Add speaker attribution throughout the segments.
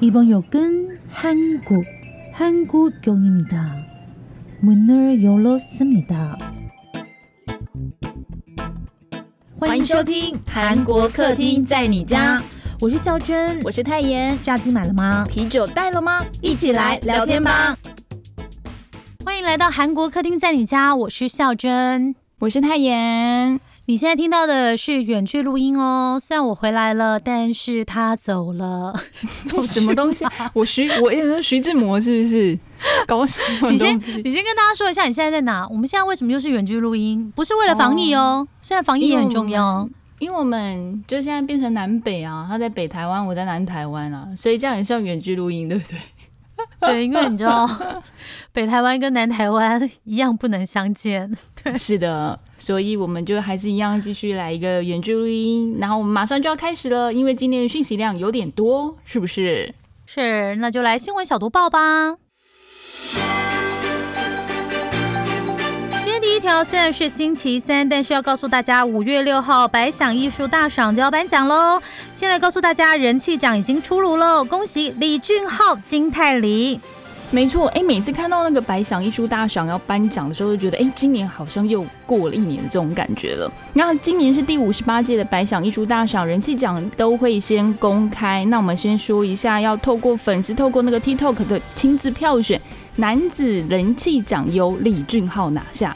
Speaker 1: 이번 역은 한국, 한국역입니다. 문을 열었습니다.
Speaker 2: 欢迎收听韩国客厅在你家，
Speaker 1: 我是孝珍，
Speaker 2: 我是泰妍。
Speaker 1: 炸鸡买了吗？
Speaker 2: 啤酒带了吗？一起来聊天吧。
Speaker 1: 欢迎来到韩国客厅在你家，我是孝珍，
Speaker 2: 我是泰妍。
Speaker 1: 你现在听到的是远距录音哦，虽然我回来了，但是他走了，
Speaker 2: 做什么东西？我徐，我也是徐志摩，是不是？搞什么？
Speaker 1: 你先，你先跟大家说一下，你现在在哪？我们现在为什么又是远距录音？不是为了防疫哦，虽然防疫也很重要，
Speaker 2: 因为我们就现在变成南北啊，他在北台湾，我在南台湾啊，所以这样也算远距录音，对不对？
Speaker 1: 对，因为你知道，北台湾跟南台湾一样不能相见。对，
Speaker 2: 是的，所以我们就还是一样继续来一个远距录音，然后我们马上就要开始了，因为今天的讯息量有点多，是不是？
Speaker 1: 是，那就来新闻小读报吧。第一条虽然是星期三，但是要告诉大家，五月六号百想艺术大赏就要颁奖喽。现在告诉大家，人气奖已经出炉喽，恭喜李俊浩、金泰梨。
Speaker 2: 没错，哎，每次看到那个百想艺术大赏要颁奖的时候，就觉得，哎，今年好像又过了一年的这种感觉了。那今年是第五十八届的百想艺术大赏，人气奖都会先公开。那我们先说一下，要透过粉丝透过那个 TikTok 的亲自票选，男子人气奖由李俊浩拿下。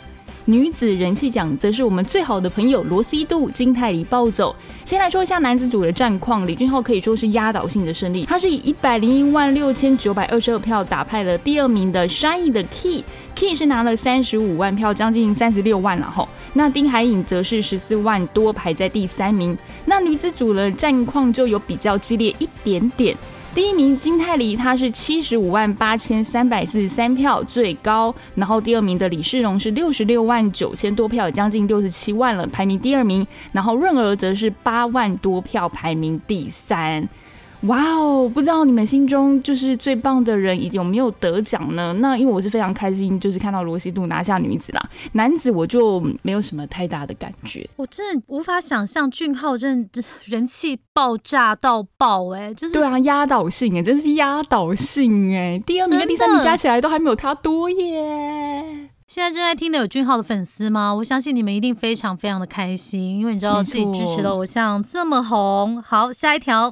Speaker 2: 女子人气奖则是我们最好的朋友罗西度金泰梨暴走。先来说一下男子组的战况，李俊浩可以说是压倒性的胜利，他是以一百零一万六千九百二十二票打败了第二名的 Shiny 的 Key，Key 是拿了三十五万票，将近三十六万了吼。那丁海颖则是十四万多排在第三名。那女子组的战况就有比较激烈一点点。第一名金泰梨，他是七十五万八千三百四十三票最高，然后第二名的李世荣是六十六万九千多票，将近六十七万了，排名第二名，然后润儿则是八万多票，排名第三。哇哦，不知道你们心中就是最棒的人有没有得奖呢？那因为我是非常开心，就是看到罗西度拿下女子啦，男子我就没有什么太大的感觉。
Speaker 1: 我真的无法想象俊浩真的人气爆炸到爆哎，就是
Speaker 2: 对啊，压倒性哎，真的是压倒性哎，第二名跟第三名加起来都还没有他多耶。
Speaker 1: 现在正在听的有俊浩的粉丝吗？我相信你们一定非常非常的开心，因为你知道自己支持的偶像这么红。好，下一条。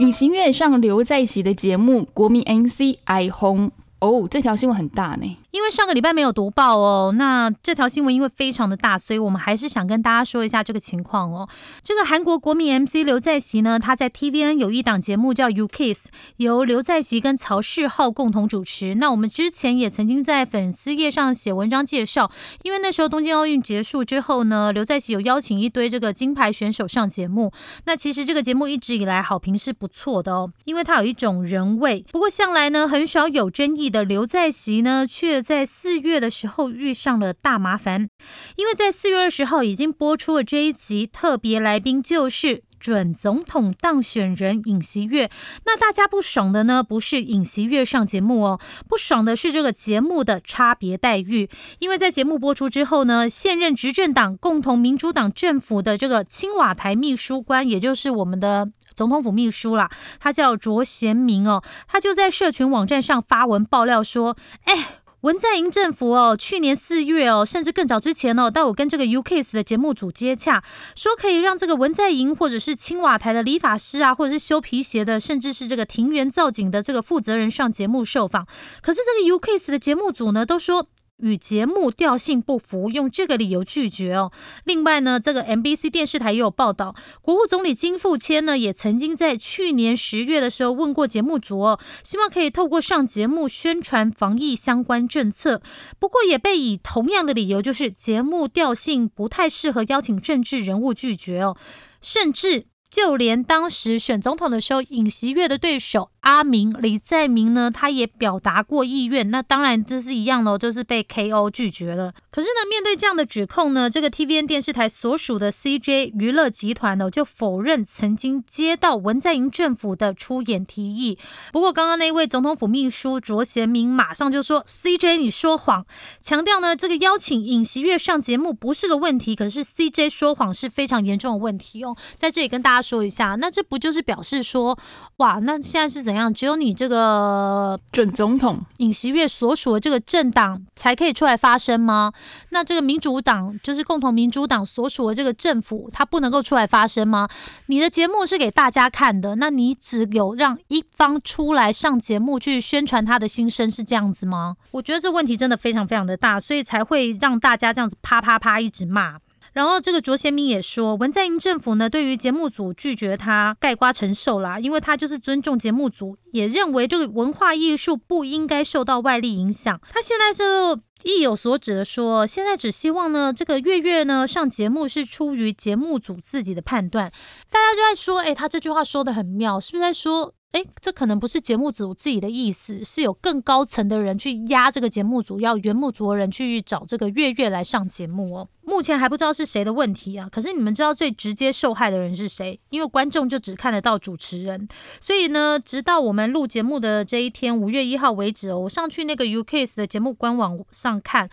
Speaker 2: 隐形月上刘在熙的节目《国民 NC I home》哦，这条新闻很大呢。
Speaker 1: 因为上个礼拜没有读报哦，那这条新闻因为非常的大，所以我们还是想跟大家说一下这个情况哦。这个韩国国民 MC 刘在熙呢，他在 TVN 有一档节目叫 You Kiss，由刘在熙跟曹世浩共同主持。那我们之前也曾经在粉丝页上写文章介绍，因为那时候东京奥运结束之后呢，刘在熙有邀请一堆这个金牌选手上节目。那其实这个节目一直以来好评是不错的哦，因为它有一种人味。不过向来呢很少有争议的刘在熙呢，却在四月的时候遇上了大麻烦，因为在四月二十号已经播出了这一集，特别来宾就是准总统当选人尹锡悦。那大家不爽的呢，不是尹锡悦上节目哦，不爽的是这个节目的差别待遇。因为在节目播出之后呢，现任执政党共同民主党政府的这个青瓦台秘书官，也就是我们的。总统府秘书啦，他叫卓贤明哦，他就在社群网站上发文爆料说：“哎，文在寅政府哦，去年四月哦，甚至更早之前哦，到我跟这个 UKS 的节目组接洽，说可以让这个文在寅或者是青瓦台的理发师啊，或者是修皮鞋的，甚至是这个庭园造景的这个负责人上节目受访。可是这个 UKS 的节目组呢，都说。”与节目调性不符，用这个理由拒绝哦。另外呢，这个 MBC 电视台也有报道，国务总理金富谦呢也曾经在去年十月的时候问过节目组哦，希望可以透过上节目宣传防疫相关政策，不过也被以同样的理由，就是节目调性不太适合邀请政治人物拒绝哦，甚至就连当时选总统的时候，尹锡悦的对手。阿明李在明呢，他也表达过意愿，那当然这是一样的，就是被 KO 拒绝了。可是呢，面对这样的指控呢，这个 TVN 电视台所属的 CJ 娱乐集团呢，就否认曾经接到文在寅政府的出演提议。不过，刚刚那位总统府秘书卓贤明马上就说：“CJ 你说谎，强调呢，这个邀请尹锡悦上节目不是个问题，可是 CJ 说谎是非常严重的问题哦。”在这里跟大家说一下，那这不就是表示说，哇，那现在是怎样？只有你这个
Speaker 2: 准总统
Speaker 1: 尹锡悦所属的这个政党才可以出来发声吗？那这个民主党就是共同民主党所属的这个政府，他不能够出来发声吗？你的节目是给大家看的，那你只有让一方出来上节目去宣传他的心声，是这样子吗？我觉得这问题真的非常非常的大，所以才会让大家这样子啪啪啪一直骂。然后这个卓贤明也说，文在寅政府呢，对于节目组拒绝他盖瓜承受啦，因为他就是尊重节目组，也认为这个文化艺术不应该受到外力影响。他现在是意有所指的说，现在只希望呢，这个月月呢上节目是出于节目组自己的判断。大家就在说，哎，他这句话说的很妙，是不是在说？哎，这可能不是节目组自己的意思，是有更高层的人去压这个节目组，要原木族人去找这个月月来上节目哦。目前还不知道是谁的问题啊。可是你们知道最直接受害的人是谁？因为观众就只看得到主持人，所以呢，直到我们录节目的这一天，五月一号为止哦，我上去那个 UKS 的节目官网上看。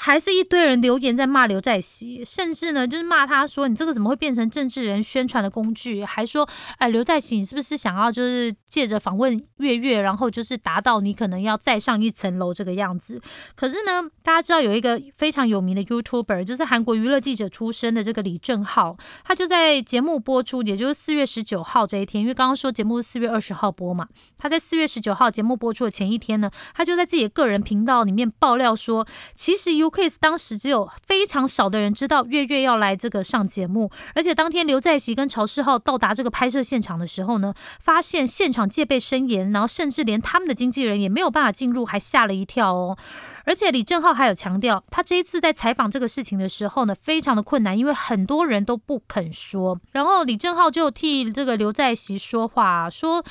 Speaker 1: 还是一堆人留言在骂刘在熙，甚至呢就是骂他说你这个怎么会变成政治人宣传的工具？还说哎刘在熙你是不是想要就是借着访问月月，然后就是达到你可能要再上一层楼这个样子？可是呢，大家知道有一个非常有名的 YouTuber，就是韩国娱乐记者出身的这个李正浩，他就在节目播出，也就是四月十九号这一天，因为刚刚说节目是四月二十号播嘛，他在四月十九号节目播出的前一天呢，他就在自己的个人频道里面爆料说，其实 U。当时只有非常少的人知道月月要来这个上节目，而且当天刘在熙跟曹世浩到达这个拍摄现场的时候呢，发现现场戒备森严，然后甚至连他们的经纪人也没有办法进入，还吓了一跳哦。而且李正浩还有强调，他这一次在采访这个事情的时候呢，非常的困难，因为很多人都不肯说。然后李正浩就替这个刘在熙说话，说。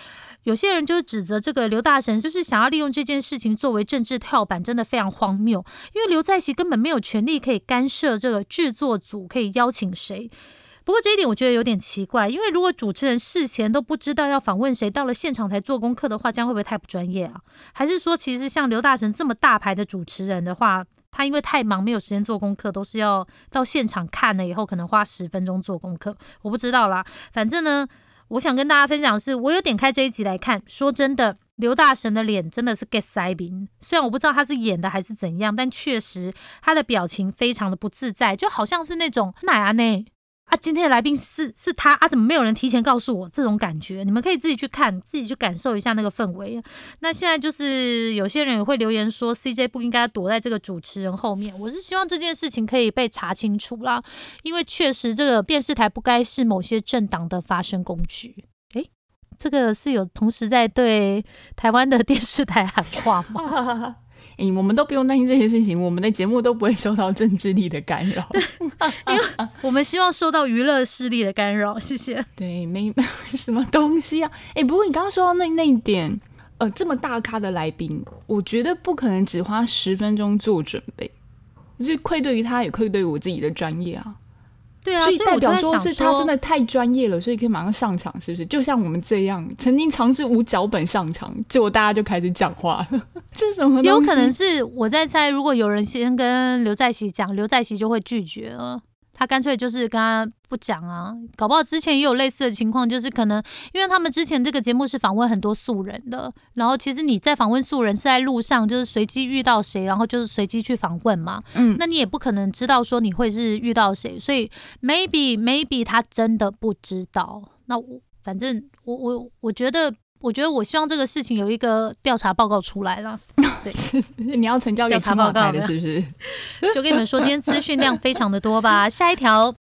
Speaker 1: 有些人就是指责这个刘大神，就是想要利用这件事情作为政治跳板，真的非常荒谬。因为刘在熙根本没有权利可以干涉这个制作组可以邀请谁。不过这一点我觉得有点奇怪，因为如果主持人事前都不知道要访问谁，到了现场才做功课的话，这样会不会太不专业啊？还是说，其实像刘大神这么大牌的主持人的话，他因为太忙没有时间做功课，都是要到现场看了以后，可能花十分钟做功课。我不知道啦，反正呢。我想跟大家分享的是，我有点开这一集来看。说真的，刘大神的脸真的是 get 塞饼。虽然我不知道他是演的还是怎样，但确实他的表情非常的不自在，就好像是那种奶啊内。啊，今天的来宾是是他啊？怎么没有人提前告诉我？这种感觉，你们可以自己去看，自己去感受一下那个氛围。那现在就是有些人也会留言说，CJ 不应该躲在这个主持人后面。我是希望这件事情可以被查清楚啦，因为确实这个电视台不该是某些政党的发声工具。诶，这个是有同时在对台湾的电视台喊话吗？
Speaker 2: 哎，我们都不用担心这些事情，我们的节目都不会受到政治力的干扰，
Speaker 1: 因为我们希望受到娱乐势力的干扰。谢谢。
Speaker 2: 对，没 什么东西啊。哎，不过你刚刚说到那那一点，呃，这么大咖的来宾，我觉得不可能只花十分钟做准备，就是愧对于他，也愧对于我自己的专业啊。
Speaker 1: 对啊，
Speaker 2: 所以代表
Speaker 1: 说
Speaker 2: 是他真的太专业了，所以可以马上上场，是不是？就像我们这样，曾经尝试无脚本上场，结果大家就开始讲话了，这是什么？
Speaker 1: 有可能是我在猜，如果有人先跟刘在熙讲，刘在熙就会拒绝了。他干脆就是跟他不讲啊，搞不好之前也有类似的情况，就是可能因为他们之前这个节目是访问很多素人的，然后其实你在访问素人是在路上，就是随机遇到谁，然后就是随机去访问嘛，嗯，那你也不可能知道说你会是遇到谁，所以 maybe maybe 他真的不知道。那我反正我我我觉得。我觉得我希望这个事情有一个调查报告出来了。对，
Speaker 2: 你要成交调查报告的是不是？
Speaker 1: 就跟你们说，今天资讯量非常的多吧。下一条，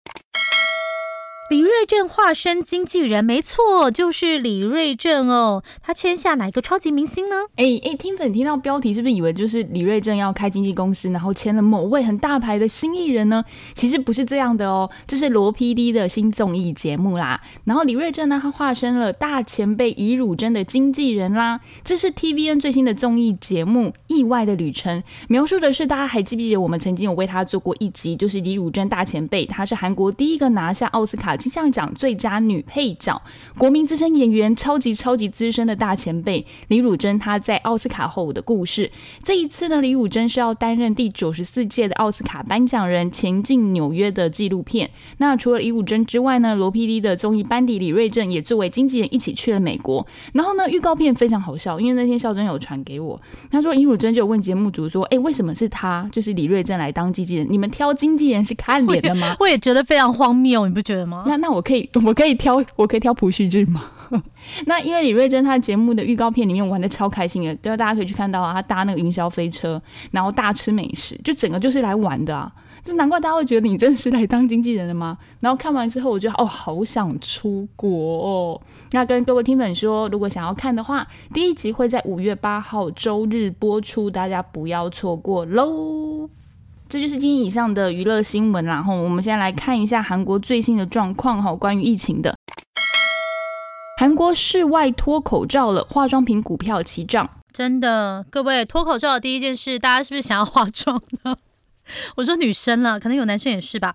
Speaker 1: 李瑞镇化身经纪人，没错，就是李瑞镇哦。他签下哪一个超级明星呢？
Speaker 2: 哎哎，听粉听到标题是不是以为就是李瑞镇要开经纪公司，然后签了某位很大牌的新艺人呢？其实不是这样的哦，这是罗 PD 的新综艺节目啦。然后李瑞镇呢，他化身了大前辈尹汝贞的经纪人啦。这是 TVN 最新的综艺节目《意外的旅程》，描述的是大家还记不记得我们曾经有为他做过一集，就是李汝贞大前辈，他是韩国第一个拿下奥斯卡。金像奖最佳女配角，国民资深演员，超级超级资深的大前辈李汝珍，她在奥斯卡后的故事。这一次呢，李汝珍是要担任第九十四届的奥斯卡颁奖人，前进纽约的纪录片。那除了李汝珍之外呢，罗 PD 的综艺班底李瑞镇也作为经纪人一起去了美国。然后呢，预告片非常好笑，因为那天孝珍有传给我，他说李汝珍就问节目组说：“哎，为什么是他？就是李瑞镇来当经纪人？你们挑经纪人是看脸的吗？”
Speaker 1: 我也觉得非常荒谬，你不觉得吗？
Speaker 2: 那那我可以，我可以挑，我可以挑朴叙俊吗？那因为李瑞珍他节目的预告片里面玩的超开心的，对，大家可以去看到啊，他搭那个云霄飞车，然后大吃美食，就整个就是来玩的啊，就难怪大家会觉得你真的是来当经纪人的吗？然后看完之后，我觉得哦，好想出国哦。那跟各位听粉说，如果想要看的话，第一集会在五月八号周日播出，大家不要错过喽。这就是今天以上的娱乐新闻，然后我们先来看一下韩国最新的状况哈，关于疫情的。韩国室外脱口罩了，化妆品股票齐涨，
Speaker 1: 真的，各位脱口罩的第一件事，大家是不是想要化妆呢？我说女生了，可能有男生也是吧。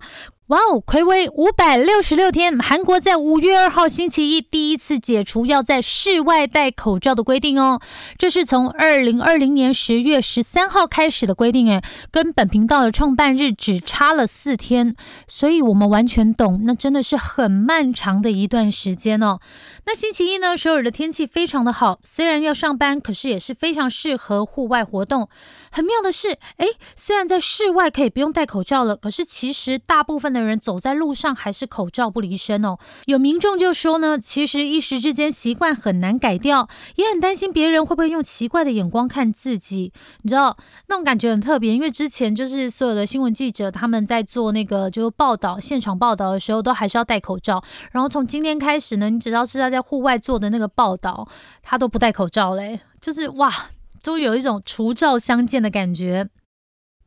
Speaker 1: 哇哦！暌违五百六十六天，韩国在五月二号星期一第一次解除要在室外戴口罩的规定哦。这是从二零二零年十月十三号开始的规定，诶，跟本频道的创办日只差了四天，所以我们完全懂，那真的是很漫长的一段时间哦。那星期一呢，首尔的天气非常的好，虽然要上班，可是也是非常适合户外活动。很妙的是，哎，虽然在室外可以不用戴口罩了，可是其实大部分的人走在路上还是口罩不离身哦。有民众就说呢，其实一时之间习惯很难改掉，也很担心别人会不会用奇怪的眼光看自己。你知道那种感觉很特别，因为之前就是所有的新闻记者他们在做那个就是报道现场报道的时候，都还是要戴口罩。然后从今天开始呢，你只要是他在户外做的那个报道，他都不戴口罩嘞，就是哇。都有一种除照相见的感觉。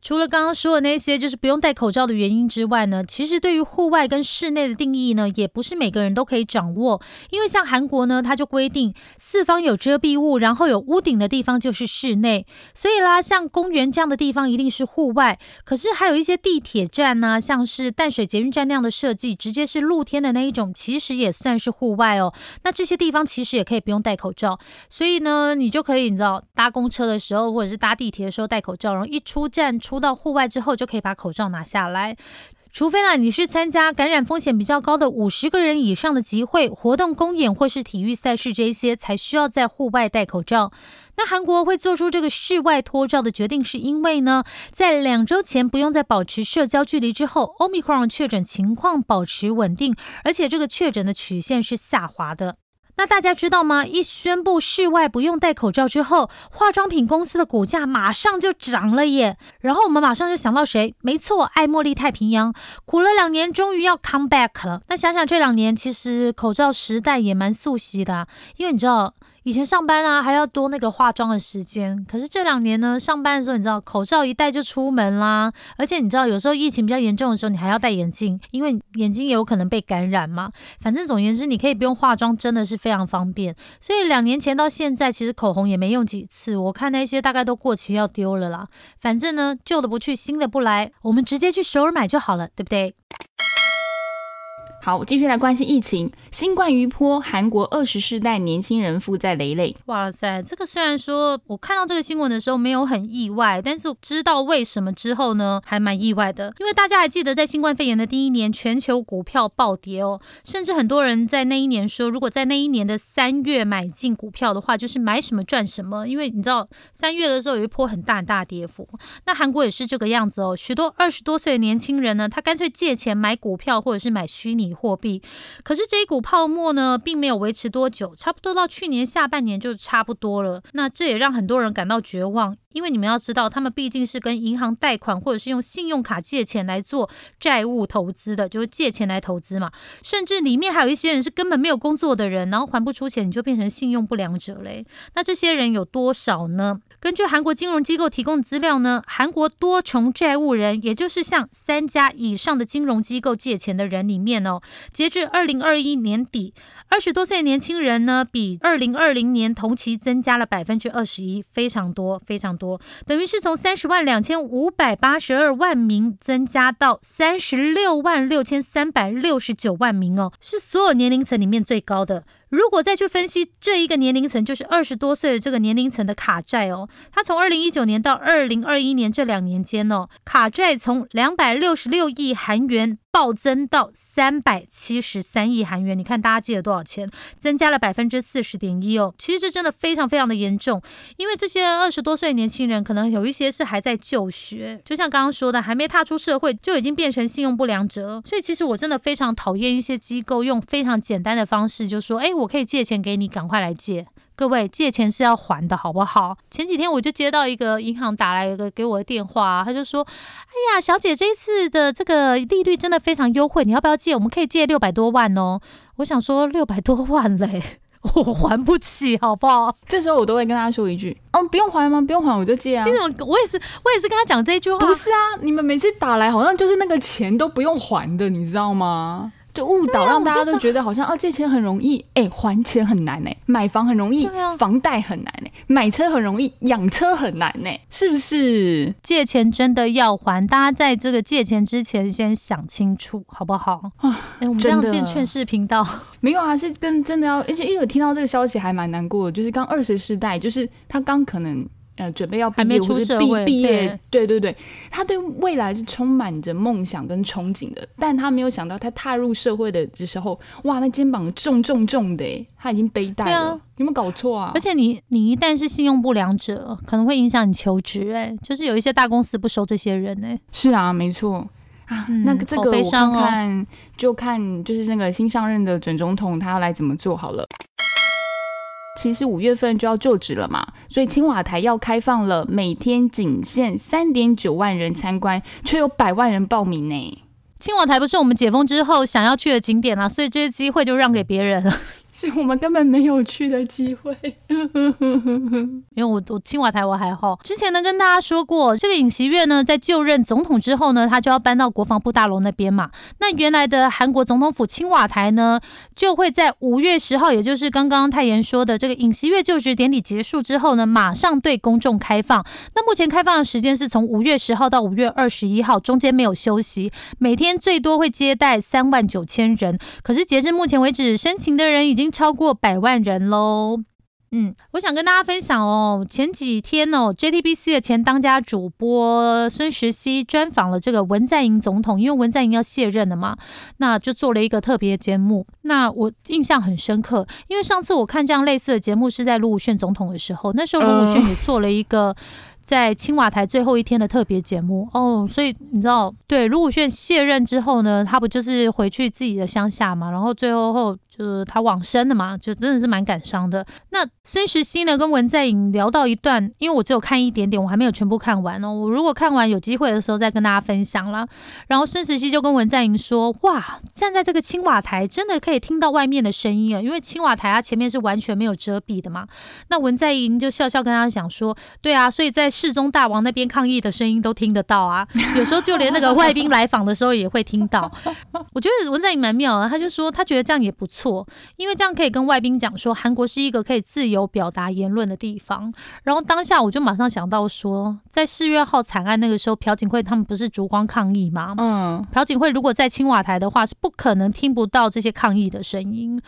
Speaker 1: 除了刚刚说的那些，就是不用戴口罩的原因之外呢，其实对于户外跟室内的定义呢，也不是每个人都可以掌握。因为像韩国呢，它就规定四方有遮蔽物，然后有屋顶的地方就是室内。所以啦，像公园这样的地方一定是户外。可是还有一些地铁站呢，像是淡水捷运站那样的设计，直接是露天的那一种，其实也算是户外哦。那这些地方其实也可以不用戴口罩。所以呢，你就可以你知道搭公车的时候，或者是搭地铁的时候戴口罩，然后一出站出。出到户外之后，就可以把口罩拿下来。除非啦，你是参加感染风险比较高的五十个人以上的集会、活动、公演或是体育赛事这些，才需要在户外戴口罩。那韩国会做出这个室外脱罩的决定，是因为呢，在两周前不用再保持社交距离之后，Omicron 确诊情况保持稳定，而且这个确诊的曲线是下滑的。那大家知道吗？一宣布室外不用戴口罩之后，化妆品公司的股价马上就涨了耶。然后我们马上就想到谁？没错，爱茉莉太平洋，苦了两年，终于要 come back 了。那想想这两年，其实口罩时代也蛮速袭的，因为你知道。以前上班啊，还要多那个化妆的时间。可是这两年呢，上班的时候，你知道口罩一戴就出门啦。而且你知道，有时候疫情比较严重的时候，你还要戴眼镜，因为眼睛也有可能被感染嘛。反正总言之，你可以不用化妆，真的是非常方便。所以两年前到现在，其实口红也没用几次。我看那些大概都过期要丢了啦。反正呢，旧的不去，新的不来，我们直接去首尔买就好了，对不对？
Speaker 2: 好，继续来关心疫情。新冠余波，韩国二十世代年轻人负债累累。
Speaker 1: 哇塞，这个虽然说我看到这个新闻的时候没有很意外，但是知道为什么之后呢，还蛮意外的。因为大家还记得，在新冠肺炎的第一年，全球股票暴跌哦，甚至很多人在那一年说，如果在那一年的三月买进股票的话，就是买什么赚什么。因为你知道，三月的时候有一波很大很大跌幅。那韩国也是这个样子哦，许多二十多岁的年轻人呢，他干脆借钱买股票或者是买虚拟。货币。可是这一股泡沫呢，并没有维持多久，差不多到去年下半年就差不多了。那这也让很多人感到绝望。因为你们要知道，他们毕竟是跟银行贷款，或者是用信用卡借钱来做债务投资的，就是借钱来投资嘛。甚至里面还有一些人是根本没有工作的人，然后还不出钱，你就变成信用不良者嘞。那这些人有多少呢？根据韩国金融机构提供的资料呢，韩国多重债务人，也就是向三家以上的金融机构借钱的人里面哦，截至二零二一年底，二十多岁年轻人呢，比二零二零年同期增加了百分之二十一，非常多，非常多，等于是从三十万两千五百八十二万名增加到三十六万六千三百六十九万名哦，是所有年龄层里面最高的。如果再去分析这一个年龄层，就是二十多岁的这个年龄层的卡债哦，它从二零一九年到二零二一年这两年间哦，卡债从两百六十六亿韩元。暴增到三百七十三亿韩元，你看大家借了多少钱？增加了百分之四十点一哦。其实这真的非常非常的严重，因为这些二十多岁的年轻人，可能有一些是还在就学，就像刚刚说的，还没踏出社会就已经变成信用不良者。所以其实我真的非常讨厌一些机构用非常简单的方式，就说：“哎，我可以借钱给你，赶快来借。”各位借钱是要还的，好不好？前几天我就接到一个银行打来一个给我的电话，他就说：“哎呀，小姐，这一次的这个利率真的非常优惠，你要不要借？我们可以借六百多万哦。”我想说六百多万嘞，我还不起，好不好？
Speaker 2: 这时候我都会跟他说一句：“哦，不用还吗？不用还我就借啊。”
Speaker 1: 你怎么？我也是，我也是跟他讲这句话。
Speaker 2: 不是啊，你们每次打来好像就是那个钱都不用还的，你知道吗？就误导，让大家都觉得好像啊，借钱很容易，哎，还钱很难呢。买房很容易，房贷很难呢。买车很容易，养车很难呢，是不是？
Speaker 1: 借钱真的要还，大家在这个借钱之前先想清楚，好不好？啊，哎，我们这样变劝世频道，
Speaker 2: 没有啊，是跟真的要，而且因为我听到这个消息还蛮难过的，就是刚二十世代，就是他刚可能。呃，准备要毕业，对。对对，他对未来是充满着梦想跟憧憬的，但他没有想到，他踏入社会的时候，哇，那肩膀重重重的，他已经背带了，有没有搞错啊？
Speaker 1: 而且你你一旦是信用不良者，可能会影响你求职，哎，就是有一些大公司不收这些人，哎，
Speaker 2: 是啊，没错。啊，那个这个我看看，就看就是那个新上任的准总统他要来怎么做好了。其实五月份就要就职了嘛，所以青瓦台要开放了，每天仅限三点九万人参观，却有百万人报名呢。
Speaker 1: 青瓦台不是我们解封之后想要去的景点啊，所以这些机会就让给别人了。
Speaker 2: 是我们根本没有去的机会，
Speaker 1: 因为我我青瓦台我还好。之前呢跟大家说过，这个尹锡悦呢在就任总统之后呢，他就要搬到国防部大楼那边嘛。那原来的韩国总统府青瓦台呢，就会在五月十号，也就是刚刚泰妍说的这个尹锡悦就职典礼结束之后呢，马上对公众开放。那目前开放的时间是从五月十号到五月二十一号，中间没有休息，每天最多会接待三万九千人。可是截至目前为止，申请的人已经。已经超过百万人喽，嗯，我想跟大家分享哦，前几天哦，JTBC 的前当家主播孙石熙专访了这个文在寅总统，因为文在寅要卸任了嘛，那就做了一个特别节目，那我印象很深刻，因为上次我看这样类似的节目是在卢武铉总统的时候，那时候卢武铉也做了一个。在青瓦台最后一天的特别节目哦，所以你知道，对卢武铉卸任之后呢，他不就是回去自己的乡下嘛？然后最后后就是他往生的嘛，就真的是蛮感伤的。那孙石熙呢，跟文在寅聊到一段，因为我只有看一点点，我还没有全部看完哦。我如果看完有机会的时候再跟大家分享了。然后孙石熙就跟文在寅说：“哇，站在这个青瓦台，真的可以听到外面的声音啊，因为青瓦台它前面是完全没有遮蔽的嘛。”那文在寅就笑笑跟他讲说：“对啊，所以在。”世宗大王那边抗议的声音都听得到啊，有时候就连那个外宾来访的时候也会听到。我觉得文在寅蛮妙的，他就说他觉得这样也不错，因为这样可以跟外宾讲说韩国是一个可以自由表达言论的地方。然后当下我就马上想到说，在四月号惨案那个时候，朴槿惠他们不是烛光抗议吗？嗯，朴槿惠如果在青瓦台的话，是不可能听不到这些抗议的声音。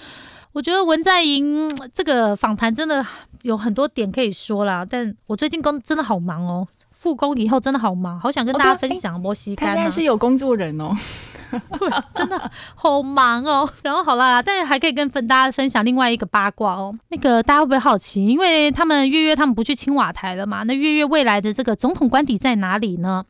Speaker 1: 我觉得文在寅这个访谈真的有很多点可以说啦，但我最近工真的好忙哦，复工以后真的好忙，好想跟大家分享摩西干。
Speaker 2: 他现在是有工作人哦，
Speaker 1: 对，真的好忙哦。然后好啦，但是还可以跟分大家分享另外一个八卦哦。那个大家会不会好奇？因为他们月月他们不去青瓦台了嘛？那月月未来的这个总统官邸在哪里呢？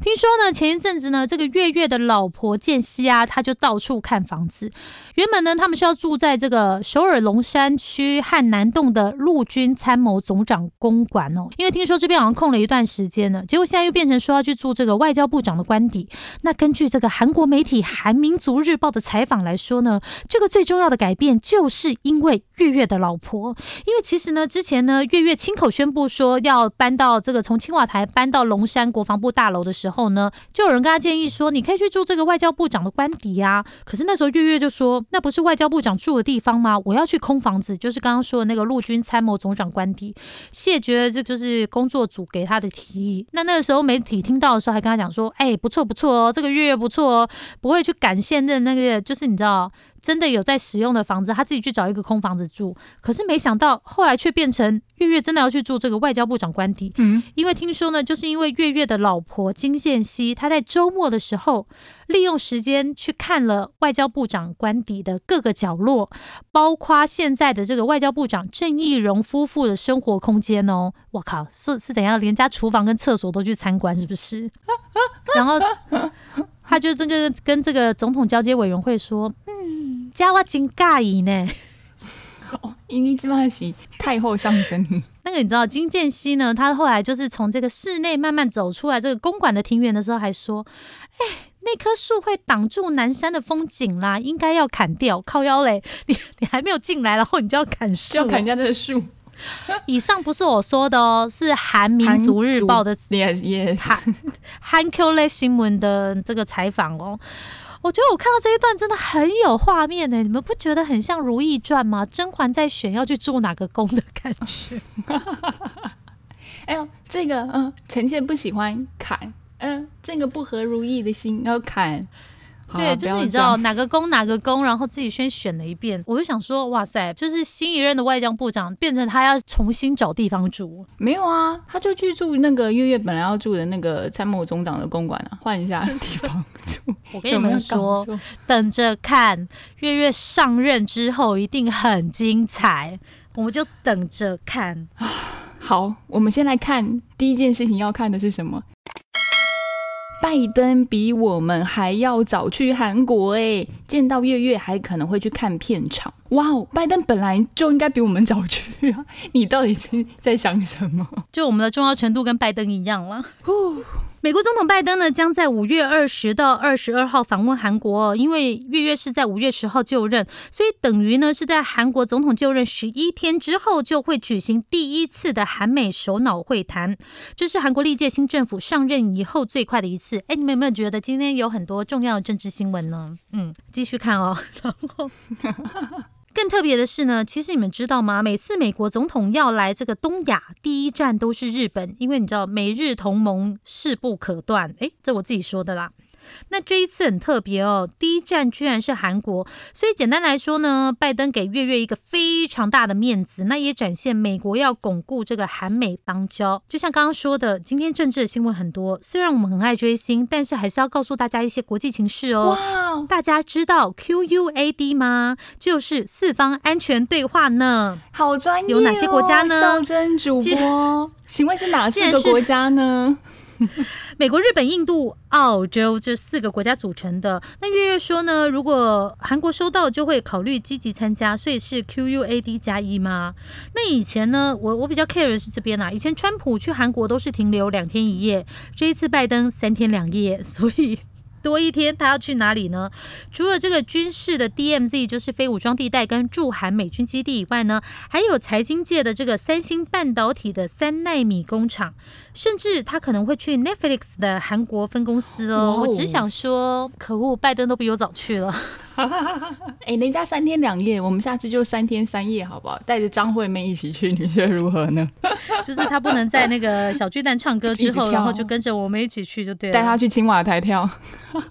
Speaker 1: 听说呢，前一阵子呢，这个月月的老婆建熙啊，他就到处看房子。原本呢，他们是要住在这个首尔龙山区汉南洞的陆军参谋总长公馆哦，因为听说这边好像空了一段时间呢，结果现在又变成说要去住这个外交部长的官邸。那根据这个韩国媒体《韩民族日报》的采访来说呢，这个最重要的改变就是因为月月的老婆，因为其实呢，之前呢，月月亲口宣布说要搬到这个从青瓦台搬到龙山国防部大楼的时候呢，就有人跟他建议说，你可以去住这个外交部长的官邸呀。可是那时候月月就说。那不是外交部长住的地方吗？我要去空房子，就是刚刚说的那个陆军参谋总长官邸。谢绝这就是工作组给他的提议。那那个时候媒体听到的时候，还跟他讲说：“哎，不错不错哦，这个月月不错哦，不会去赶现任那个，就是你知道。”真的有在使用的房子，他自己去找一个空房子住。可是没想到后来却变成月月真的要去住这个外交部长官邸。嗯，因为听说呢，就是因为月月的老婆金宪熙，她在周末的时候利用时间去看了外交部长官邸的各个角落，包括现在的这个外交部长郑义荣夫妇的生活空间哦。我靠，是是怎样，连家厨房跟厕所都去参观，是不是？然后他就这个跟这个总统交接委员会说，嗯。加我真介意呢，
Speaker 2: 因为这嘛是太后上身。
Speaker 1: 那个你知道金建熙呢？他后来就是从这个室内慢慢走出来，这个公馆的庭园的时候，还说：“哎，那棵树会挡住南山的风景啦，应该要砍掉。”靠腰嘞，你你还没有进来，然后你就要砍树，
Speaker 2: 要砍人家的树。
Speaker 1: 以上不是我说的哦，是韩民族日报的
Speaker 2: ，yes yes，
Speaker 1: 韩韩 Q 类新闻的这个采访哦。我觉得我看到这一段真的很有画面呢，你们不觉得很像《如懿传》吗？甄嬛在选要去住哪个宫的感觉。
Speaker 2: 哎呦，这个嗯，臣妾不喜欢砍，嗯，这个不合如意的心要砍。
Speaker 1: 对，就是你知道哪个宫哪个宫，然后自己先选了一遍，我就想说，哇塞，就是新一任的外交部长变成他要重新找地方住。
Speaker 2: 没有啊，他就去住那个月月本来要住的那个参谋总长的公馆啊，换一下 地方住。
Speaker 1: 我跟你们说，等着看月月上任之后一定很精彩，我们就等着看。
Speaker 2: 好，我们先来看第一件事情要看的是什么。拜登比我们还要早去韩国哎，见到月月还可能会去看片场。哇哦，拜登本来就应该比我们早去啊！你到底是在想什么？
Speaker 1: 就我们的重要程度跟拜登一样了。美国总统拜登呢，将在五月二十到二十二号访问韩国。因为月月是在五月十号就任，所以等于呢是在韩国总统就任十一天之后，就会举行第一次的韩美首脑会谈。这是韩国历届新政府上任以后最快的一次。哎，你们有没有觉得今天有很多重要政治新闻呢？嗯，继续看哦。然后。更特别的是呢，其实你们知道吗？每次美国总统要来这个东亚，第一站都是日本，因为你知道美日同盟势不可断。诶，这我自己说的啦。那这一次很特别哦，第一站居然是韩国，所以简单来说呢，拜登给月月一个非常大的面子，那也展现美国要巩固这个韩美邦交。就像刚刚说的，今天政治的新闻很多，虽然我们很爱追星，但是还是要告诉大家一些国际情势哦。哇，大家知道 QUAD 吗？就是四方安全对话呢。
Speaker 2: 好专业，
Speaker 1: 有哪些国家呢？
Speaker 2: 上真主播，请问是哪四个国家呢？
Speaker 1: 美国、日本、印度、澳洲这四个国家组成的。那月月说呢，如果韩国收到，就会考虑积极参加，所以是 QUAD 加一吗？那以前呢，我我比较 care 的是这边啊。以前川普去韩国都是停留两天一夜，这一次拜登三天两夜，所以。多一天，他要去哪里呢？除了这个军事的 DMZ，就是非武装地带跟驻韩美军基地以外呢，还有财经界的这个三星半导体的三纳米工厂，甚至他可能会去 Netflix 的韩国分公司哦。我只想说，可恶，拜登都比我早去了。
Speaker 2: 哎，人家三天两夜，我们下次就三天三夜，好不好？带着张惠妹一起去，你觉得如何呢？
Speaker 1: 就是她不能在那个小巨蛋唱歌之后，然后就跟着我们一起去，就对了。
Speaker 2: 带她去青瓦台跳，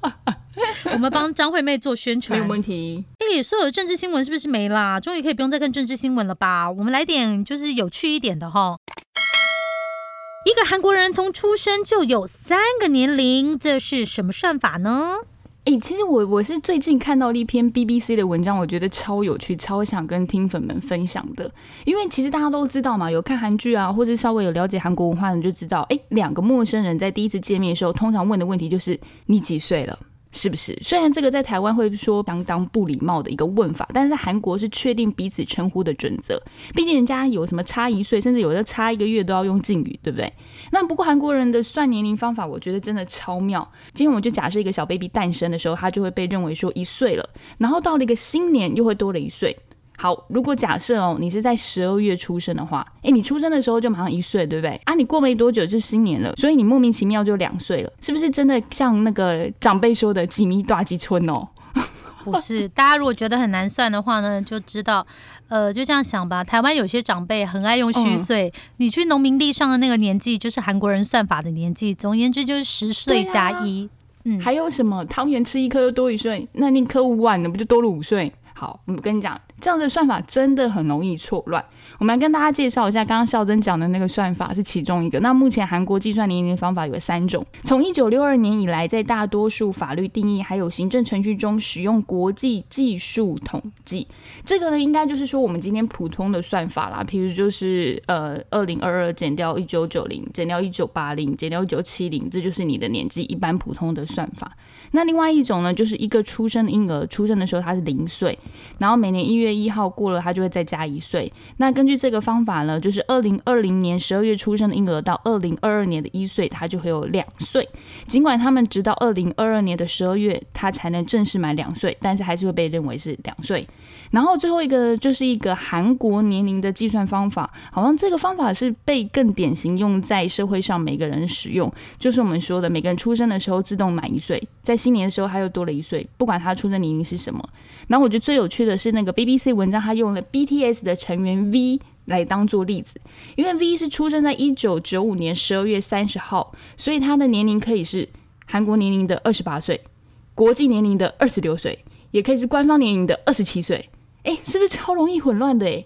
Speaker 1: 我们帮张惠妹做宣传，
Speaker 2: 没有问题。
Speaker 1: 哎，所有的政治新闻是不是没啦？终于可以不用再看政治新闻了吧？我们来点就是有趣一点的哈。一个韩国人从出生就有三个年龄，这是什么算法呢？
Speaker 2: 哎，其实我我是最近看到了一篇 BBC 的文章，我觉得超有趣，超想跟听粉们分享的。因为其实大家都知道嘛，有看韩剧啊，或者稍微有了解韩国文化的人就知道，哎，两个陌生人在第一次见面的时候，通常问的问题就是你几岁了。是不是？虽然这个在台湾会说相当不礼貌的一个问法，但是在韩国是确定彼此称呼的准则。毕竟人家有什么差一岁，甚至有的差一个月都要用敬语，对不对？那不过韩国人的算年龄方法，我觉得真的超妙。今天我就假设一个小 baby 诞生的时候，他就会被认为说一岁了，然后到了一个新年又会多了一岁。好，如果假设哦，你是在十二月出生的话，哎，你出生的时候就马上一岁，对不对？啊，你过没多久就新年了，所以你莫名其妙就两岁了，是不是真的像那个长辈说的几米大几村哦？
Speaker 1: 不是，大家如果觉得很难算的话呢，就知道，呃，就这样想吧。台湾有些长辈很爱用虚岁，你去农民历上的那个年纪，就是韩国人算法的年纪。总而言之，就是十岁加一。
Speaker 2: 嗯，还有什么汤圆吃一颗又多一岁，那你颗五碗的不就多了五岁？好，我跟你讲。这样的算法真的很容易错乱。我们来跟大家介绍一下，刚刚孝珍讲的那个算法是其中一个。那目前韩国计算年龄的方法有三种。从一九六二年以来，在大多数法律定义还有行政程序中使用国际技术统计。这个呢，应该就是说我们今天普通的算法啦，譬如就是呃二零二二减掉一九九零，减掉一九八零，减掉一九七零，这就是你的年纪，一般普通的算法。那另外一种呢，就是一个出生的婴儿出生的时候他是零岁，然后每年一月。一号过了，他就会再加一岁。那根据这个方法呢，就是二零二零年十二月出生的婴儿到二零二二年的一岁，他就会有两岁。尽管他们直到二零二二年的十二月，他才能正式满两岁，但是还是会被认为是两岁。然后最后一个就是一个韩国年龄的计算方法，好像这个方法是被更典型用在社会上每个人使用，就是我们说的每个人出生的时候自动满一岁，在新年的时候他又多了一岁，不管他出生年龄是什么。然后我觉得最有趣的是那个 BBC 文章，他用了 BTS 的成员 V 来当做例子，因为 V 是出生在一九九五年十二月三十号，所以他的年龄可以是韩国年龄的二十八岁，国际年龄的二十六岁，也可以是官方年龄的二十七岁。哎，是不是超容易混乱的？哎，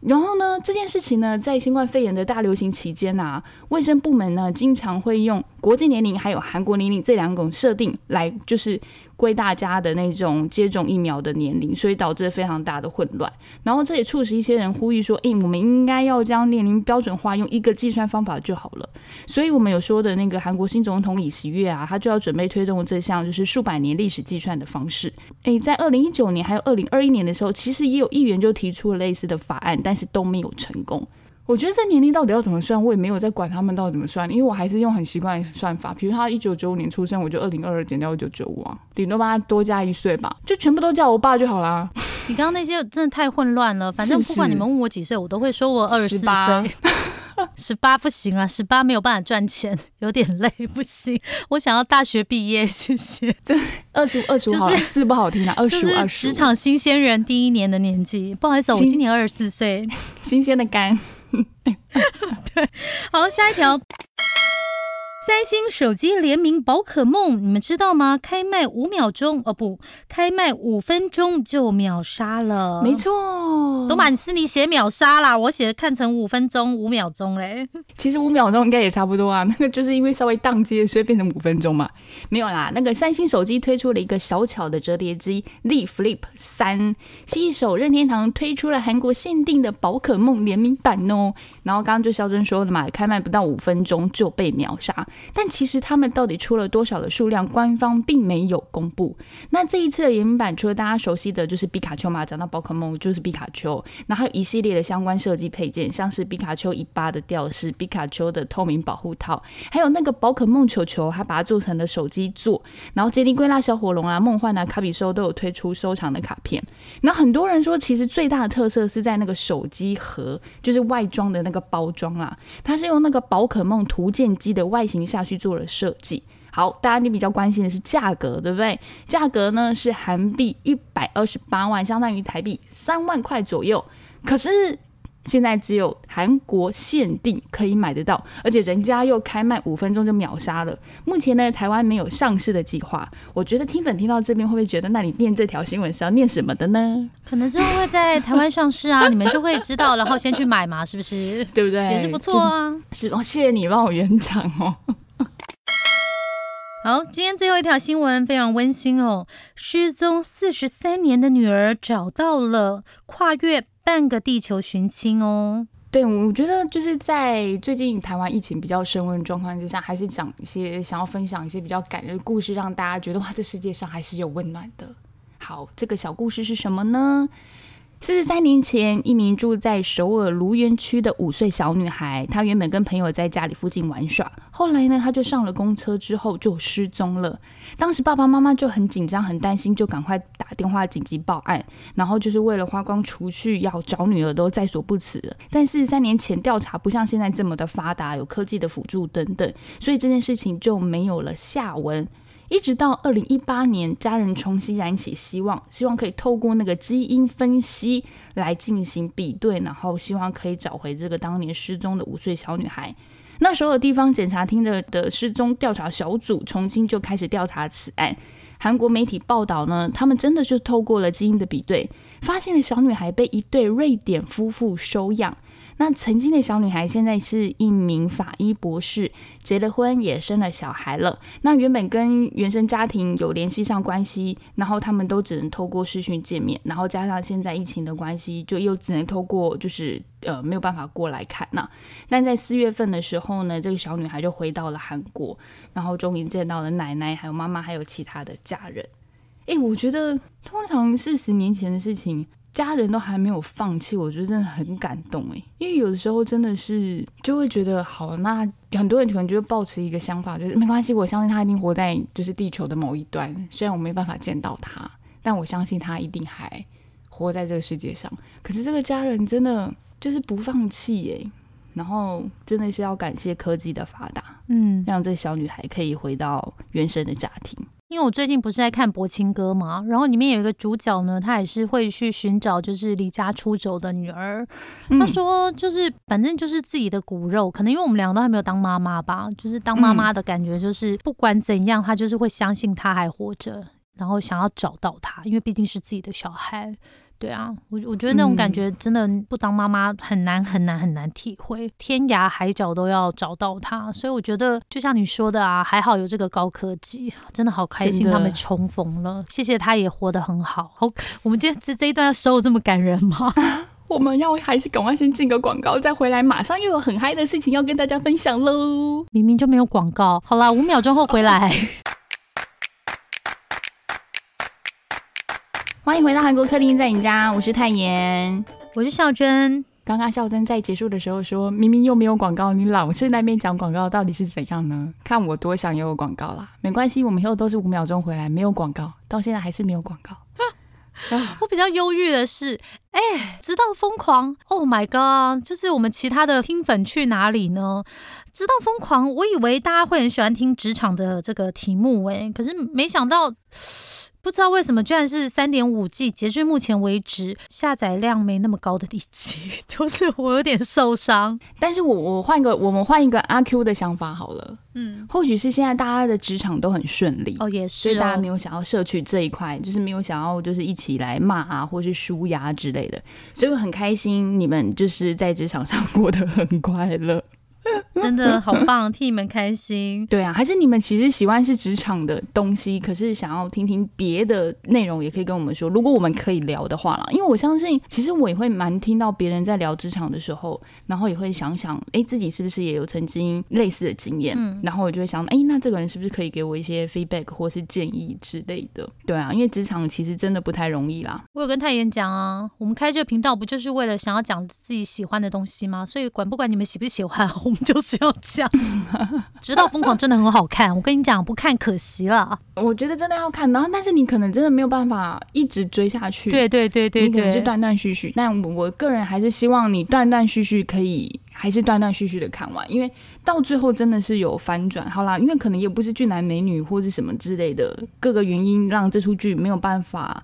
Speaker 2: 然后呢，这件事情呢，在新冠肺炎的大流行期间呐，卫生部门呢，经常会用国际年龄还有韩国年龄这两种设定来，就是。归大家的那种接种疫苗的年龄，所以导致非常大的混乱。然后这也促使一些人呼吁说：“诶，我们应该要将年龄标准化，用一个计算方法就好了。”所以，我们有说的那个韩国新总统李锡悦啊，他就要准备推动这项就是数百年历史计算的方式。诶，在二零一九年还有二零二一年的时候，其实也有议员就提出了类似的法案，但是都没有成功。我觉得这年龄到底要怎么算，我也没有在管他们到底怎么算，因为我还是用很习惯算法。比如他一九九五年出生，我就二零二二减掉一九九五啊，顶多帮他多加一岁吧，就全部都叫我爸就好啦。
Speaker 1: 你刚刚那些真的太混乱了，反正不管你们问我几岁，我都会说我二十四岁。十八不行啊，十八没有办法赚钱，有点累，不行。我想要大学毕业，谢谢。
Speaker 2: 这二十五、二十五好四不好听啊，二十五、二十
Speaker 1: 职场新鲜人第一年的年纪，不好意思，我今年二十四岁，
Speaker 2: 新鲜的肝。
Speaker 1: 对，好，下一条。三星手机联名宝可梦，你们知道吗？开卖五秒钟哦，不，开卖五分钟就秒杀了。
Speaker 2: 没错，
Speaker 1: 都满是你写秒杀啦，我写的看成五分钟五秒钟嘞。
Speaker 2: 其实五秒钟应该也差不多啊，那个就是因为稍微宕机，所以变成五分钟嘛。没有啦，那个三星手机推出了一个小巧的折叠机 Z Flip 三，新手任天堂推出了韩国限定的宝可梦联名版哦。然后刚刚就肖尊说了嘛，开卖不到五分钟就被秒杀。但其实他们到底出了多少的数量，官方并没有公布。那这一次的联名版，除了大家熟悉的就是皮卡丘嘛，讲到宝可梦就是皮卡丘，然后还有一系列的相关设计配件，像是皮卡丘尾巴的吊饰、皮卡丘的透明保护套，还有那个宝可梦球球，还把它做成了手机座。然后杰尼龟拉小火龙啊、梦幻啊、卡比兽都有推出收藏的卡片。那很多人说，其实最大的特色是在那个手机盒，就是外装的那个包装啊，它是用那个宝可梦图鉴机的外形。下去做了设计。好，大家你比较关心的是价格，对不对？价格呢是韩币一百二十八万，相当于台币三万块左右。可是现在只有韩国限定可以买得到，而且人家又开卖五分钟就秒杀了。目前呢，台湾没有上市的计划。我觉得听粉听到这边会不会觉得，那你念这条新闻是要念什么的呢？
Speaker 1: 可能之后会在台湾上市啊，你们就会知道，然后先去买嘛，是不是？
Speaker 2: 对不对？
Speaker 1: 也是不错啊。
Speaker 2: 是哦，谢谢你帮我圆场哦。
Speaker 1: 好，今天最后一条新闻非常温馨哦，失踪四十三年的女儿找到了，跨越半个地球寻亲哦。
Speaker 2: 对，我觉得就是在最近台湾疫情比较升温状况之下，还是讲一些想要分享一些比较感人的故事，让大家觉得哇，这世界上还是有温暖的。好，这个小故事是什么呢？四十三年前，一名住在首尔卢园区的五岁小女孩，她原本跟朋友在家里附近玩耍，后来呢，她就上了公车之后就失踪了。当时爸爸妈妈就很紧张、很担心，就赶快打电话紧急报案，然后就是为了花光储蓄要找女儿都在所不辞。但四十三年前调查不像现在这么的发达，有科技的辅助等等，所以这件事情就没有了下文。一直到二零一八年，家人重新燃起希望，希望可以透过那个基因分析来进行比对，然后希望可以找回这个当年失踪的五岁小女孩。那时候地方检察厅的的失踪调查小组重新就开始调查此案。韩国媒体报道呢，他们真的就透过了基因的比对，发现了小女孩被一对瑞典夫妇收养。那曾经的小女孩现在是一名法医博士，结了婚也生了小孩了。那原本跟原生家庭有联系上关系，然后他们都只能透过视讯见面，然后加上现在疫情的关系，就又只能透过就是呃没有办法过来看那。但在四月份的时候呢，这个小女孩就回到了韩国，然后终于见到了奶奶、还有妈妈，还有其他的家人。诶，我觉得通常四十年前的事情。家人都还没有放弃，我觉得真的很感动哎，因为有的时候真的是就会觉得好，那很多人可能就会抱持一个想法，就是没关系，我相信他一定活在就是地球的某一端，虽然我没办法见到他，但我相信他一定还活在这个世界上。可是这个家人真的就是不放弃哎，然后真的是要感谢科技的发达，嗯，让这个小女孩可以回到原生的家庭。
Speaker 1: 因为我最近不是在看《博青哥》嘛，然后里面有一个主角呢，他也是会去寻找就是离家出走的女儿。他说，就是反正就是自己的骨肉，可能因为我们两个都还没有当妈妈吧，就是当妈妈的感觉，就是不管怎样，他就是会相信他还活着，然后想要找到他，因为毕竟是自己的小孩。对啊，我我觉得那种感觉真的不当妈妈很难很难很难体会，天涯海角都要找到他，所以我觉得就像你说的啊，还好有这个高科技，真的好开心他们重逢了，谢谢他也活得很好。好，我们今天这这一段要收这么感人吗？
Speaker 2: 我们要还是赶快先进个广告，再回来，马上又有很嗨的事情要跟大家分享喽。
Speaker 1: 明明就没有广告，好啦，五秒钟后回来。
Speaker 2: 欢迎回到韩国客厅，在你家，我是泰妍，
Speaker 1: 我是孝珍。
Speaker 2: 刚刚孝珍在结束的时候说，明明又没有广告，你老是那边讲广告，到底是怎样呢？看我多想有广告啦！没关系，我们以后都是五秒钟回来，没有广告，到现在还是没有广告。
Speaker 1: 我比较忧郁的是，哎，直到疯狂，Oh my god！就是我们其他的听粉去哪里呢？直到疯狂，我以为大家会很喜欢听职场的这个题目，哎，可是没想到。不知道为什么，居然是三点五 G，截至目前为止下载量没那么高的一集，就是我有点受伤。
Speaker 2: 但是我我换个，我们换一个阿 Q 的想法好了。嗯，或许是现在大家的职场都很顺利
Speaker 1: 哦，也是，
Speaker 2: 所以大家没有想要摄取这一块，就是没有想要就是一起来骂啊，或是舒压之类的，所以我很开心你们就是在职场上过得很快乐。
Speaker 1: 真的好棒，替你们开心。
Speaker 2: 对啊，还是你们其实喜欢是职场的东西，可是想要听听别的内容，也可以跟我们说。如果我们可以聊的话啦，因为我相信，其实我也会蛮听到别人在聊职场的时候，然后也会想想，哎，自己是不是也有曾经类似的经验？嗯，然后我就会想，哎，那这个人是不是可以给我一些 feedback 或是建议之类的？对啊，因为职场其实真的不太容易啦。
Speaker 1: 我有跟泰妍讲啊，我们开这个频道不就是为了想要讲自己喜欢的东西吗？所以管不管你们喜不喜欢，我们就是。要这样，直到疯狂真的很好看。我跟你讲，不看可惜了。
Speaker 2: 我觉得真的要看，然后但是你可能真的没有办法一直追下去。
Speaker 1: 对对对对，
Speaker 2: 你可能是断断续续。但我个人还是希望你断断续续可以，还是断断续续的看完，因为到最后真的是有反转。好啦，因为可能也不是俊男美女或是什么之类的各个原因，让这出剧没有办法。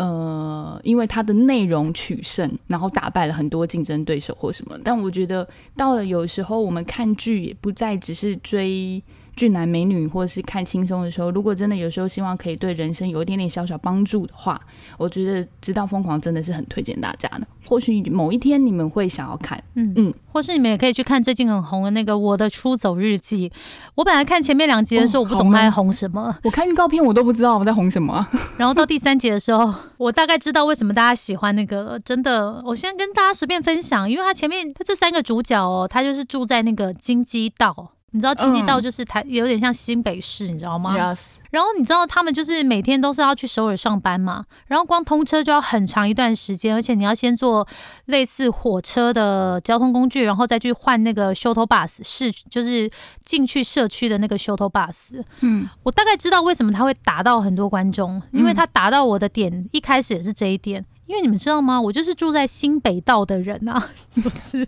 Speaker 2: 呃，因为它的内容取胜，然后打败了很多竞争对手或什么。但我觉得到了有时候我们看剧也不再只是追俊男美女，或者是看轻松的时候，如果真的有时候希望可以对人生有一点点小小帮助的话，我觉得《直到疯狂》真的是很推荐大家的。或许某一天你们会想要看，
Speaker 1: 嗯嗯，或是你们也可以去看最近很红的那个《我的出走日记》。我本来看前面两集的时候，我不懂他在红什么，
Speaker 2: 我看预告片我都不知道我在红什么。
Speaker 1: 然后到第三集的时候，我大概知道为什么大家喜欢那个。真的，我先跟大家随便分享，因为他前面他这三个主角哦，他就是住在那个金鸡道。你知道经济道就是台有点像新北市，你知道吗
Speaker 2: ？Yes。
Speaker 1: 然后你知道他们就是每天都是要去首尔上班嘛，然后光通车就要很长一段时间，而且你要先坐类似火车的交通工具，然后再去换那个 shuttle bus 市，就是进去社区的那个 shuttle bus。嗯，我大概知道为什么他会打到很多观众，因为他打到我的点一开始也是这一点，因为你们知道吗？我就是住在新北道的人啊，不是。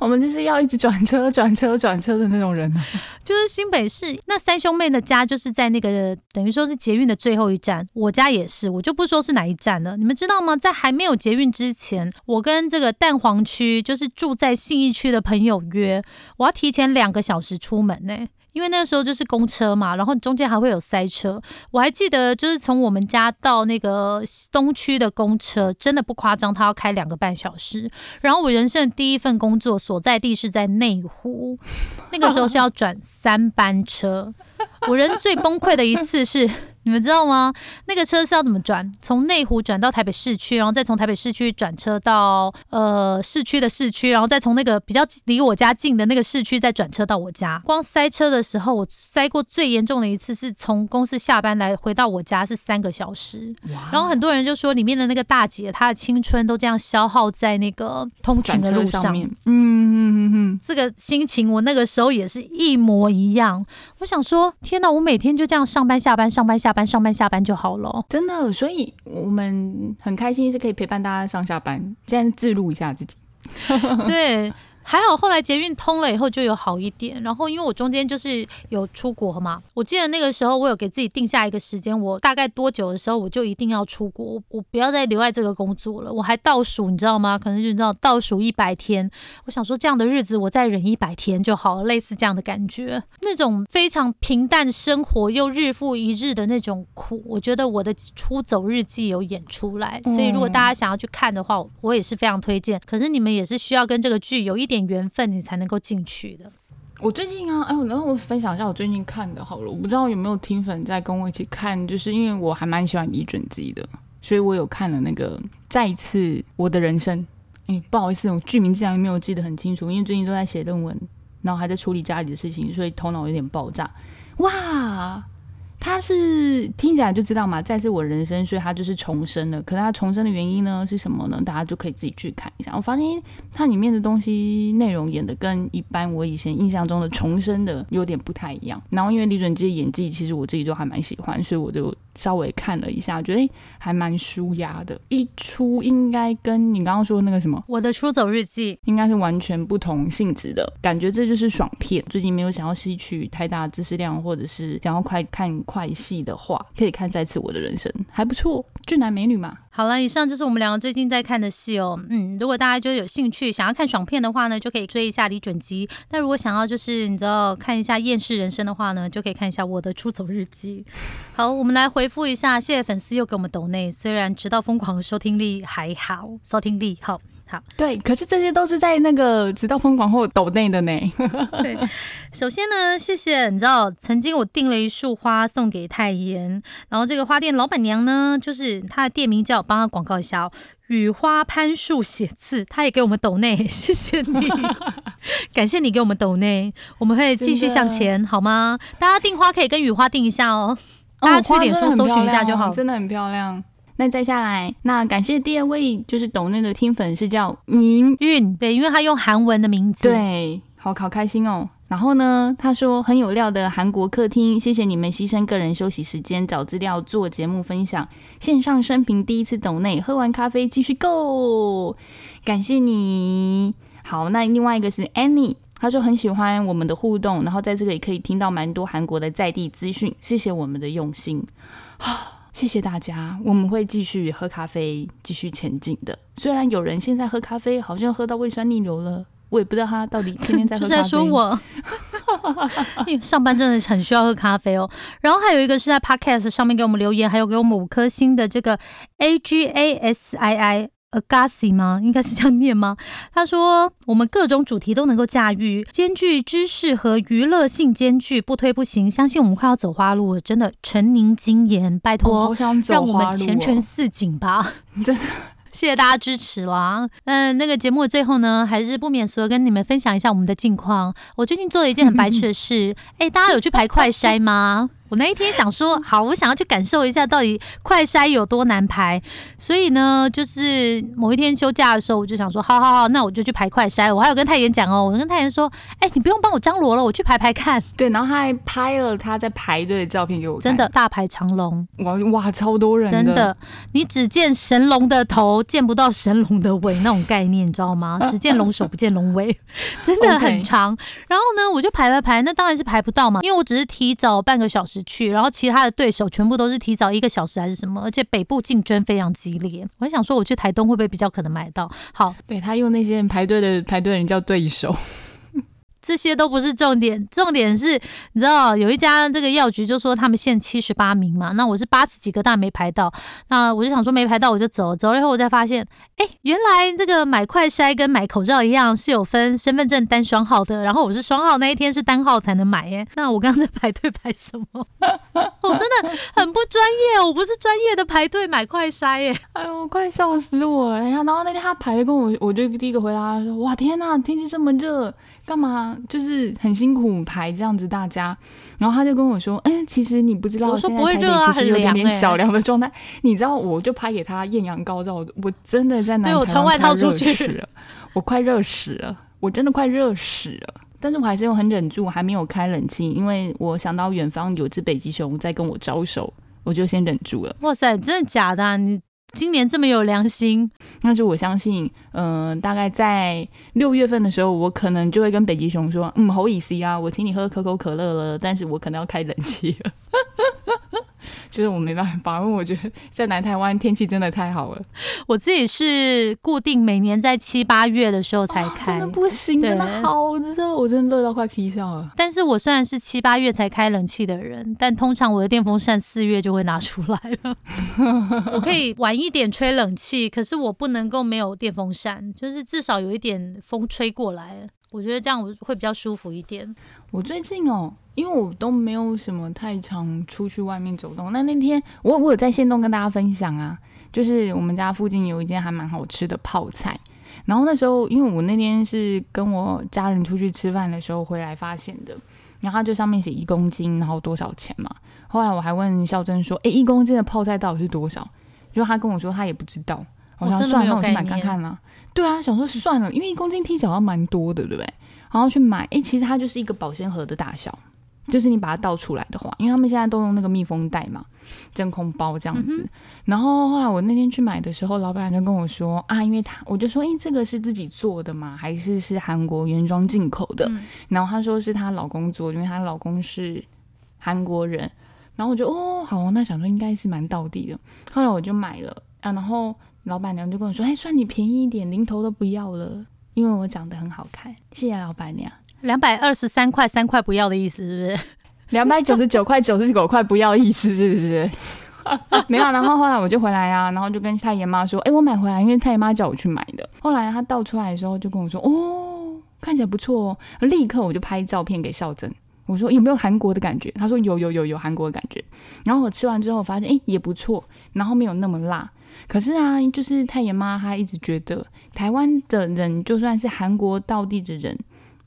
Speaker 2: 我们就是要一直转车、转车、转车的那种人。
Speaker 1: 就是新北市那三兄妹的家，就是在那个等于说是捷运的最后一站。我家也是，我就不说是哪一站了。你们知道吗？在还没有捷运之前，我跟这个蛋黄区，就是住在信义区的朋友约，我要提前两个小时出门呢。因为那时候就是公车嘛，然后中间还会有塞车。我还记得，就是从我们家到那个东区的公车，真的不夸张，它要开两个半小时。然后我人生的第一份工作所在地是在内湖，那个时候是要转三班车。我人最崩溃的一次是。你们知道吗？那个车是要怎么转？从内湖转到台北市区，然后再从台北市区转车到呃市区的市区，然后再从那个比较离我家近的那个市区再转车到我家。光塞车的时候，我塞过最严重的一次是从公司下班来回到我家是三个小时。然后很多人就说里面的那个大姐她的青春都这样消耗在那个通勤的路上。嗯嗯嗯嗯，这个心情我那个时候也是一模一样。我想说，天哪！我每天就这样上班下班上班下。班上班下班就好了，
Speaker 2: 真的，所以我们很开心是可以陪伴大家上下班。现在自录一下自己，
Speaker 1: 对。还好，后来捷运通了以后就有好一点。然后因为我中间就是有出国嘛，我记得那个时候我有给自己定下一个时间，我大概多久的时候我就一定要出国，我不要再留在这个工作了。我还倒数，你知道吗？可能就知道倒数一百天。我想说这样的日子我再忍一百天就好了，类似这样的感觉。那种非常平淡生活又日复一日的那种苦，我觉得我的出走日记有演出来。所以如果大家想要去看的话，我也是非常推荐。可是你们也是需要跟这个剧有一点。点缘分，你才能够进去的。
Speaker 2: 我最近啊，哎，然后我分享一下我最近看的好了。我不知道有没有听粉在跟我一起看，就是因为我还蛮喜欢李准基的，所以我有看了那个再一次我的人生。哎，不好意思，我剧名竟然没有记得很清楚，因为最近都在写论文，然后还在处理家里的事情，所以头脑有点爆炸。哇！他是听起来就知道嘛，再次我人生，所以他就是重生了。可是他重生的原因呢是什么呢？大家就可以自己去看一下。我发现它里面的东西内容演的跟一般我以前印象中的重生的有点不太一样。然后因为李准基的演技，其实我自己都还蛮喜欢，所以我就。稍微看了一下，觉得还蛮舒压的。一出应该跟你刚刚说那个什么《
Speaker 1: 我的出走日记》
Speaker 2: 应该是完全不同性质的感觉。这就是爽片。最近没有想要吸取太大知识量，或者是想要快看快戏的话，可以看再次《我的人生》，还不错。俊男美女嘛。
Speaker 1: 好了，以上就是我们两个最近在看的戏哦。嗯，如果大家就有兴趣想要看爽片的话呢，就可以追一下李准基。那如果想要就是你知道看一下厌世人生的话呢，就可以看一下《我的出走日记》。好，我们来回复一下，谢谢粉丝又给我们抖内，虽然直到疯狂收听力还好，收听力好。好，
Speaker 2: 对，可是这些都是在那个直到疯狂后抖内的呢。
Speaker 1: 对，首先呢，谢谢，你知道，曾经我订了一束花送给泰妍，然后这个花店老板娘呢，就是她的店名叫，帮她广告一下哦，雨花攀树写字，她也给我们抖内，谢谢你，感谢你给我们抖内，我们会继续向前，好吗？大家订花可以跟雨花订一下哦，大家去脸书搜寻一下就好，
Speaker 2: 真的很漂亮。那再下来，那感谢第二位就是懂那个听粉是叫云
Speaker 1: 韵，对，因为他用韩文的名字，
Speaker 2: 对，好好开心哦。然后呢，他说很有料的韩国客厅，谢谢你们牺牲个人休息时间找资料做节目分享，线上生平第一次懂内，喝完咖啡继续 go，感谢你。好，那另外一个是 Annie，他说很喜欢我们的互动，然后在这个也可以听到蛮多韩国的在地资讯，谢谢我们的用心。谢谢大家，我们会继续喝咖啡，继续前进的。虽然有人现在喝咖啡好像喝到胃酸逆流了，我也不知道他到底天天在喝咖啡。
Speaker 1: 是在说我？上班真的很需要喝咖啡哦。然后还有一个是在 Podcast 上面给我们留言，还有给我们五颗星的这个 A G A S I I Agassi 吗？应该是这样念吗？他说我们各种主题都能够驾驭，兼具知识和娱乐性兼具，不推不行。相信我们快要走花路了，真的，陈宁金言，拜托，让我们前程
Speaker 2: 哦，
Speaker 1: 似锦吧。
Speaker 2: 真的。
Speaker 1: 谢谢大家支持啦！嗯，那个节目的最后呢，还是不免俗的跟你们分享一下我们的近况。我最近做了一件很白痴的事，哎、大家有去排快筛吗？我那一天想说，好，我想要去感受一下到底快筛有多难排，所以呢，就是某一天休假的时候，我就想说，好好好，那我就去排快筛。我还有跟太妍讲哦，我跟太妍说，哎、你不用帮我张罗了，我去排排看，
Speaker 2: 对，然后他还拍了他在排队的照片给我看，
Speaker 1: 真的大排长龙。
Speaker 2: 哇哇，超多人
Speaker 1: 真的，你只见神龙的头，见不到神龙的尾那种概念，你知道吗？只见龙首不见龙尾，真的很长。然后呢，我就排排排，那当然是排不到嘛，因为我只是提早半个小时去，然后其他的对手全部都是提早一个小时还是什么，而且北部竞争非常激烈。我还想说，我去台东会不会比较可能买到？好，
Speaker 2: 对他用那些排队的排队人叫对手，
Speaker 1: 这些都不是重点，重点是你知道有一家这个药局就说他们限七十八名嘛，那我是八十几个，但没排到，那我就想说没排到我就走，走了以后我才发现，哎，原来这个买快筛跟买口罩一样是有分身份证单双号的，然后我是双号那一天是单号才能买耶，那我刚刚在排队排什么？我真的很不专业，我不是专业的排队买快筛耶。
Speaker 2: 哎呦，快笑死我了！呀，然后那天他排的跟我，我就第一个回答说：哇，天呐，天气这么热，干嘛就是很辛苦排这样子大家。然后他就跟我说：哎，其实你不知道，
Speaker 1: 我说
Speaker 2: 现在台北
Speaker 1: 不会热啊
Speaker 2: 其实有点
Speaker 1: 很凉哎
Speaker 2: 点小凉的状态。你知道，我就拍给他艳阳高照，我真的在南台湾
Speaker 1: 对我穿外套
Speaker 2: 热
Speaker 1: 出去
Speaker 2: 我快热死了，我真的快热死了。但是我还是有很忍住，还没有开冷气，因为我想到远方有只北极熊在跟我招手，我就先忍住了。
Speaker 1: 哇塞，真的假的、啊？你今年这么有良心？
Speaker 2: 但是我相信，嗯、大概在六月份的时候，我可能就会跟北极熊说，嗯，好意思啊，我请你喝可口可乐了，但是我可能要开冷气了。就是我没办法，因为我觉得在南台湾天气真的太好了，
Speaker 1: 我自己是固定每年在七八月的时候才开，
Speaker 2: 真的不行，
Speaker 1: 对
Speaker 2: 真的好热，我真的热到快劈笑了。
Speaker 1: 但是我虽然是七八月才开冷气的人，但通常我的电风扇四月就会拿出来了。我可以晚一点吹冷气，可是我不能够没有电风扇，就是至少有一点风吹过来，我觉得这样我会比较舒服一点。
Speaker 2: 我最近哦，因为我都没有什么太常出去外面走动。那那天我我有在线动跟大家分享啊，就是我们家附近有一间还蛮好吃的泡菜。然后那时候，因为我那天是跟我家人出去吃饭的时候回来发现的，然后它就上面写一公斤，然后多少钱嘛。后来我还问孝珍说：“诶，一公斤的泡菜到底是多少？”就他跟我说他也不知道。我想了，那我去买看看啦、对啊，想说算了，因为一公斤听起来蛮多的，对不对？然后去买，诶，其实它就是一个保鲜盒的大小，就是你把它倒出来的话，因为他们现在都用那个密封袋嘛，真空包这样子。然后后来我那天去买的时候，老板就跟我说啊，因为他我就说，诶，这个是自己做的吗？还是是韩国原装进口的？
Speaker 1: 嗯
Speaker 2: 然后他说是她老公做，因为她老公是韩国人。然后我就哦好，那想说应该是蛮到地的。后来我就买了啊，然后老板娘就跟我说，哎，算你便宜一点，零头都不要了，因为我长得很好看。谢谢老板娘。
Speaker 1: 两百二十三块，三块不要的意思是不是？
Speaker 2: 两百九十九块九十九块不要意思是不是？没有啊，然后后来我就回来啊，然后就跟太爷妈说，哎、我买回来，因为太爷妈叫我去买的。后来他倒出来的时候就跟我说，哦，看起来不错哦，立刻我就拍照片给孝珍，我说有没有韩国的感觉？他说有有有有韩国的感觉。然后我吃完之后发现，哎、也不错，然后没有那么辣。可是啊，就是太爷妈她一直觉得台湾的人就算是韩国道地的人，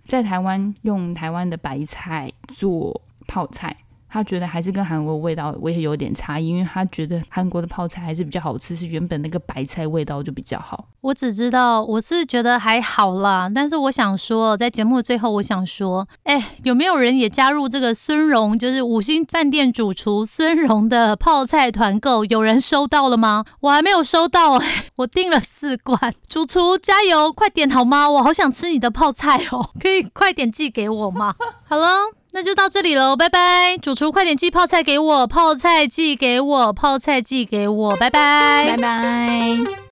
Speaker 2: 在台湾用台湾的白菜做泡菜，他觉得还是跟韩国味道我也有点差异，因为他觉得韩国的泡菜还是比较好吃，是原本那个白菜味道就比较好。
Speaker 1: 我只知道，我是觉得还好啦，但是我想说，在节目的最后，我想说，哎，有没有人也加入这个孙荣，就是五星饭店主厨孙荣的泡菜团购？有人收到了吗？我还没有收到哎、我订了四罐，主厨加油，快点好吗？我好想吃你的泡菜哦，可以快点寄给我吗？好了。那就到这里喽，拜拜！主厨快点寄泡菜给我，泡菜寄给我，泡菜寄给我，拜拜，
Speaker 2: 拜拜。